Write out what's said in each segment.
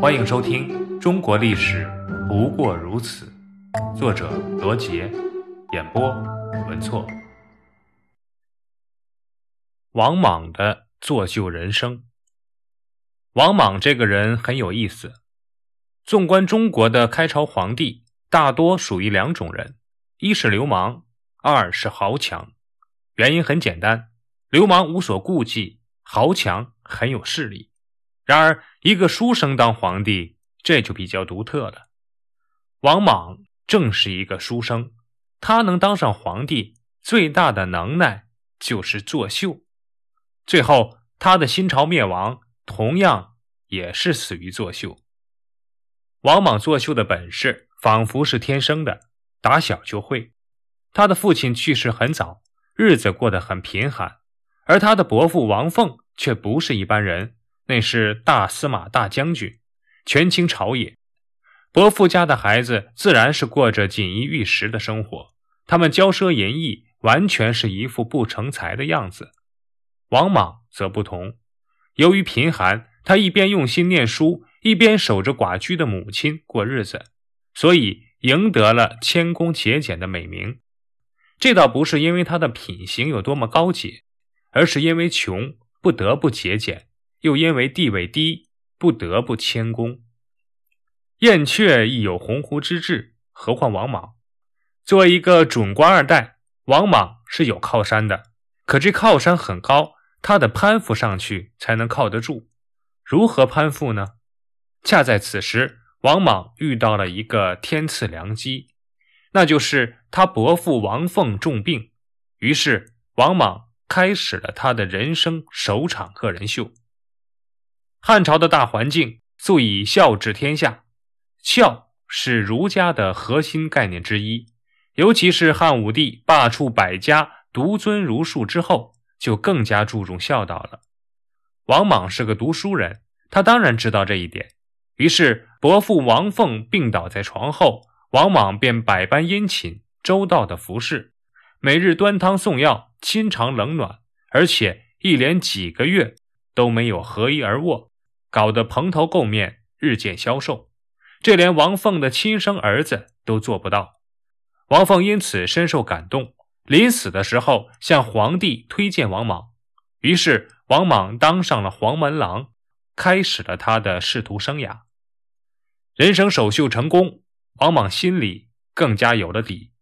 欢迎收听《中国历史不过如此》，作者罗杰，演播文措。王莽的作秀人生。王莽这个人很有意思。纵观中国的开朝皇帝，大多属于两种人：一是流氓，二是豪强。原因很简单，流氓无所顾忌，豪强很有势力。然而，一个书生当皇帝，这就比较独特了。王莽正是一个书生，他能当上皇帝，最大的能耐就是作秀。最后，他的新朝灭亡，同样也是死于作秀。王莽作秀的本事仿佛是天生的，打小就会。他的父亲去世很早，日子过得很贫寒，而他的伯父王凤却不是一般人。那是大司马大将军，权倾朝野。伯父家的孩子自然是过着锦衣玉食的生活，他们骄奢淫逸，完全是一副不成才的样子。王莽则不同，由于贫寒，他一边用心念书，一边守着寡居的母亲过日子，所以赢得了谦恭节俭的美名。这倒不是因为他的品行有多么高洁，而是因为穷不得不节俭。又因为地位低，不得不谦恭。燕雀亦有鸿鹄之志，何况王莽？作为一个准官二代，王莽是有靠山的。可这靠山很高，他得攀附上去才能靠得住。如何攀附呢？恰在此时，王莽遇到了一个天赐良机，那就是他伯父王凤重病。于是，王莽开始了他的人生首场个人秀。汉朝的大环境素以孝治天下，孝是儒家的核心概念之一。尤其是汉武帝罢黜百家，独尊儒术之后，就更加注重孝道了。王莽是个读书人，他当然知道这一点。于是伯父王凤病倒在床后，王莽便百般殷勤、周到的服侍，每日端汤送药，亲尝冷暖，而且一连几个月都没有合衣而卧。搞得蓬头垢面，日渐消瘦，这连王凤的亲生儿子都做不到。王凤因此深受感动，临死的时候向皇帝推荐王莽，于是王莽当上了黄门郎，开始了他的仕途生涯。人生首秀成功，王莽心里更加有了底。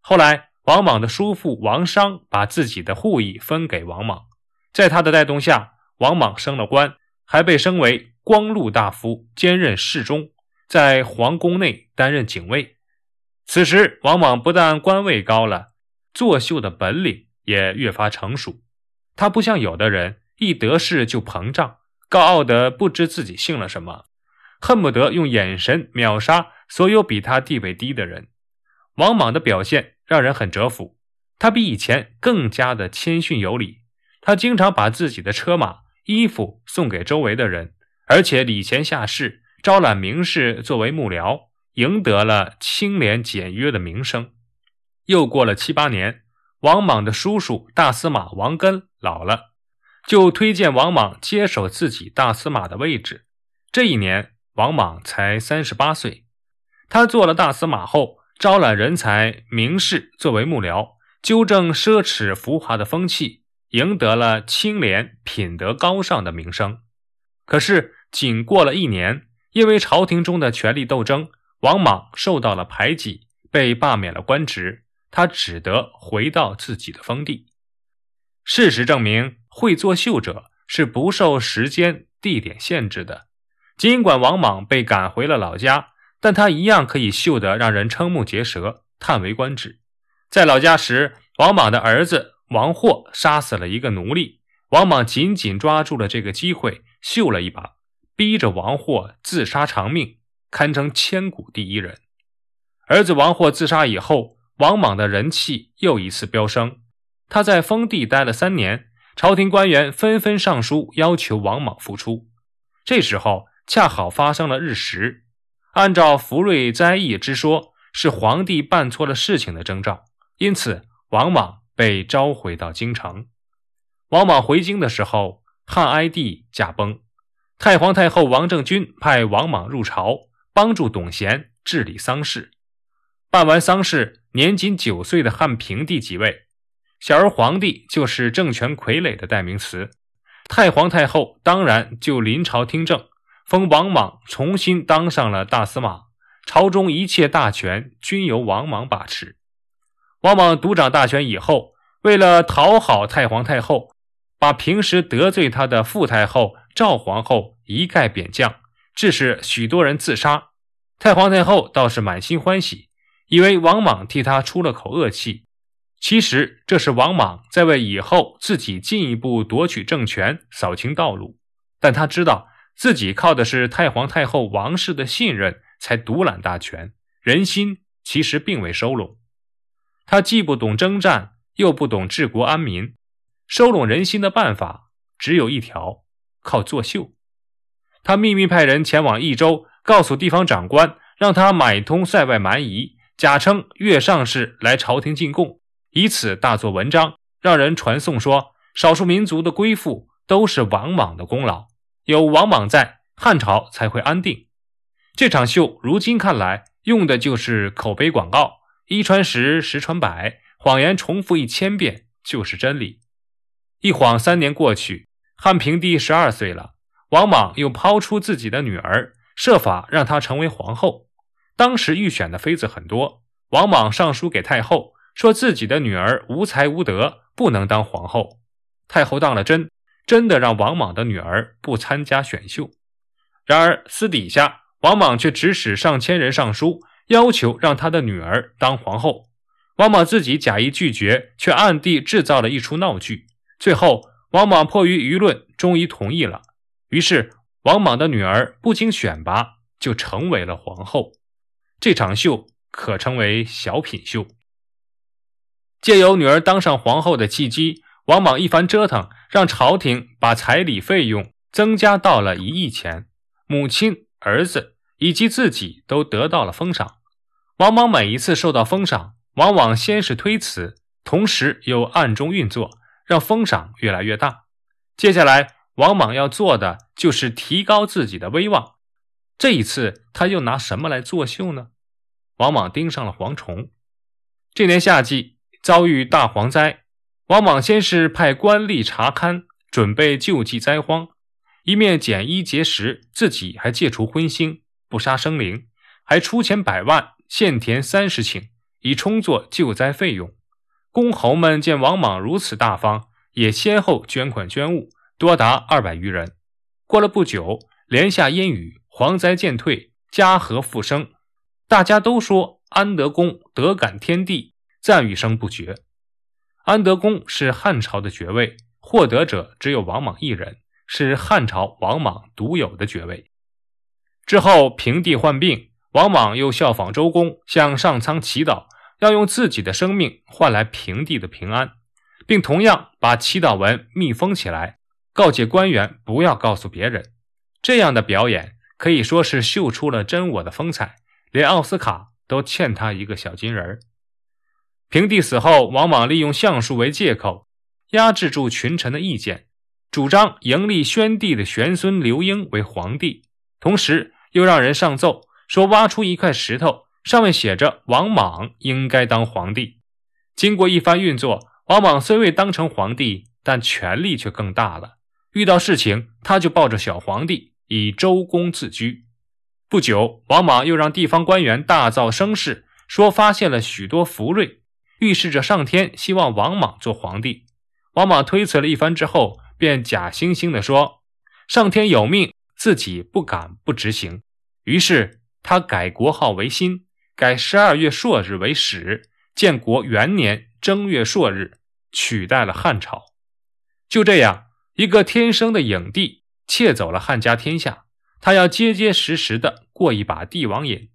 后来，王莽的叔父王商把自己的户邑分给王莽，在他的带动下，王莽升了官。还被升为光禄大夫，兼任侍中，在皇宫内担任警卫。此时，王莽不但官位高了，作秀的本领也越发成熟。他不像有的人一得势就膨胀，高傲的不知自己姓了什么，恨不得用眼神秒杀所有比他地位低的人。王莽的表现让人很折服，他比以前更加的谦逊有礼，他经常把自己的车马。衣服送给周围的人，而且礼钱下士，招揽名士作为幕僚，赢得了清廉简约的名声。又过了七八年，王莽的叔叔大司马王根老了，就推荐王莽接手自己大司马的位置。这一年，王莽才三十八岁。他做了大司马后，招揽人才名士作为幕僚，纠正奢侈浮华的风气。赢得了清廉、品德高尚的名声。可是，仅过了一年，因为朝廷中的权力斗争，王莽受到了排挤，被罢免了官职。他只得回到自己的封地。事实证明，会作秀者是不受时间、地点限制的。尽管王莽被赶回了老家，但他一样可以秀得让人瞠目结舌、叹为观止。在老家时，王莽的儿子。王霍杀死了一个奴隶，王莽紧紧抓住了这个机会，秀了一把，逼着王霍自杀偿命，堪称千古第一人。儿子王霍自杀以后，王莽的人气又一次飙升。他在封地待了三年，朝廷官员纷纷上书要求王莽复出。这时候恰好发生了日食，按照福瑞灾异之说，是皇帝办错了事情的征兆，因此王莽。被召回到京城。王莽回京的时候，汉哀帝驾崩，太皇太后王政君派王莽入朝，帮助董贤治理丧事。办完丧事，年仅九岁的汉平帝即位。小儿皇帝就是政权傀儡的代名词。太皇太后当然就临朝听政，封王莽重新当上了大司马，朝中一切大权均由王莽把持。王莽独掌大权以后，为了讨好太皇太后，把平时得罪他的傅太后、赵皇后一概贬降，致使许多人自杀。太皇太后倒是满心欢喜，以为王莽替他出了口恶气。其实这是王莽在为以后自己进一步夺取政权扫清道路，但他知道自己靠的是太皇太后王氏的信任才独揽大权，人心其实并未收拢。他既不懂征战，又不懂治国安民，收拢人心的办法只有一条：靠作秀。他秘密派人前往益州，告诉地方长官，让他买通塞外蛮夷，假称岳上氏来朝廷进贡。以此大做文章，让人传颂说少数民族的归附都是王莽的功劳，有王莽在，汉朝才会安定。这场秀如今看来，用的就是口碑广告，一传十，十传百，谎言重复一千遍就是真理。一晃三年过去，汉平帝十二岁了，王莽又抛出自己的女儿，设法让她成为皇后。当时预选的妃子很多，王莽上书给太后。说自己的女儿无才无德，不能当皇后。太后当了真，真的让王莽的女儿不参加选秀。然而私底下，王莽却指使上千人上书，要求让他的女儿当皇后。王莽自己假意拒绝，却暗地制造了一出闹剧。最后，王莽迫于舆论，终于同意了。于是，王莽的女儿不经选拔就成为了皇后。这场秀可称为小品秀。借由女儿当上皇后的契机，王莽一番折腾，让朝廷把彩礼费用增加到了一亿钱，母亲、儿子以及自己都得到了封赏。王莽每一次受到封赏，往往先是推辞，同时又暗中运作，让封赏越来越大。接下来，王莽要做的就是提高自己的威望。这一次，他又拿什么来作秀呢？王莽盯上了蝗虫。这年夏季。遭遇大蝗灾，王莽先是派官吏查勘，准备救济灾荒，一面减衣节食，自己还戒除荤腥，不杀生灵，还出钱百万，献田三十顷，以充作救灾费用。公侯们见王莽如此大方，也先后捐款捐物，多达二百余人。过了不久，连下阴雨，蝗灾渐退，家和复生，大家都说安德公德感天地。赞誉声不绝。安德公是汉朝的爵位，获得者只有王莽一人，是汉朝王莽独有的爵位。之后平帝患病，王莽又效仿周公，向上苍祈祷，要用自己的生命换来平帝的平安，并同样把祈祷文密封起来，告诫官员不要告诉别人。这样的表演可以说是秀出了真我的风采，连奥斯卡都欠他一个小金人儿。平帝死后，王莽利用相术为借口，压制住群臣的意见，主张迎立宣帝的玄孙刘英为皇帝，同时又让人上奏说，挖出一块石头，上面写着王莽应该当皇帝。经过一番运作，王莽虽未当成皇帝，但权力却更大了。遇到事情，他就抱着小皇帝，以周公自居。不久，王莽又让地方官员大造声势，说发现了许多福瑞。预示着上天希望王莽做皇帝。王莽推辞了一番之后，便假惺惺地说：“上天有命，自己不敢不执行。”于是他改国号为新，改十二月朔日为始，建国元年正月朔日取代了汉朝。就这样，一个天生的影帝窃走了汉家天下，他要结结实实的过一把帝王瘾。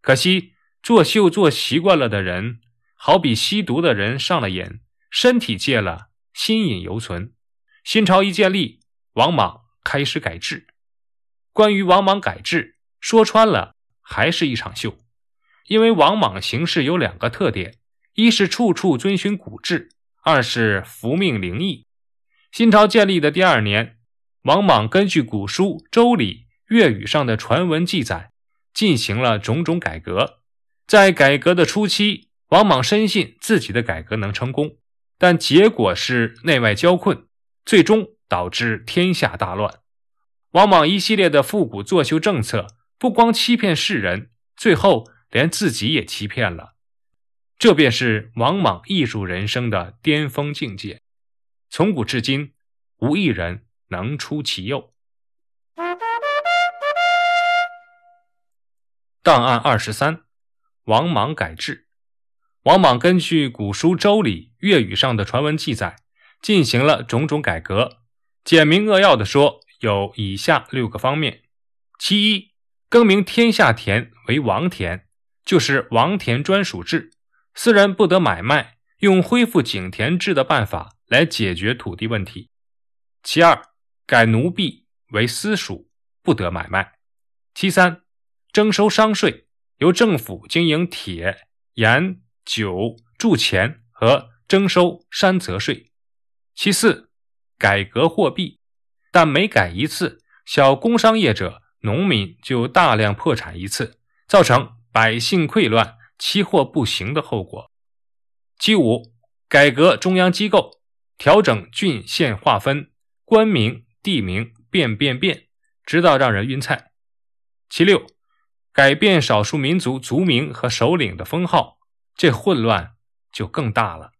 可惜作秀做习惯了的人。好比吸毒的人上了瘾，身体戒了，心瘾犹存。新朝一建立，王莽开始改制。关于王莽改制，说穿了还是一场秀。因为王莽行事有两个特点：一是处处遵循古制，二是服命灵异。新朝建立的第二年，王莽根据古书《周礼》《粤语》上的传闻记载，进行了种种改革。在改革的初期，王莽深信自己的改革能成功，但结果是内外交困，最终导致天下大乱。王莽一系列的复古作秀政策，不光欺骗世人，最后连自己也欺骗了。这便是王莽艺术人生的巅峰境界。从古至今，无一人能出其右。档案二十三。王莽改制。王莽根据古书《周礼》《粤语》上的传闻记载，进行了种种改革。简明扼要的说，有以下六个方面：其一，更名天下田为王田，就是王田专属制，私人不得买卖，用恢复井田制的办法来解决土地问题。其二，改奴婢为私属，不得买卖。其三，征收商税。由政府经营铁、盐、酒、铸钱和征收山泽税。其四，改革货币，但每改一次，小工商业者、农民就大量破产一次，造成百姓溃乱、期货不行的后果。其五，改革中央机构，调整郡县划分，官名、地名变变变，直到让人晕菜。其六。改变少数民族族名和首领的封号，这混乱就更大了。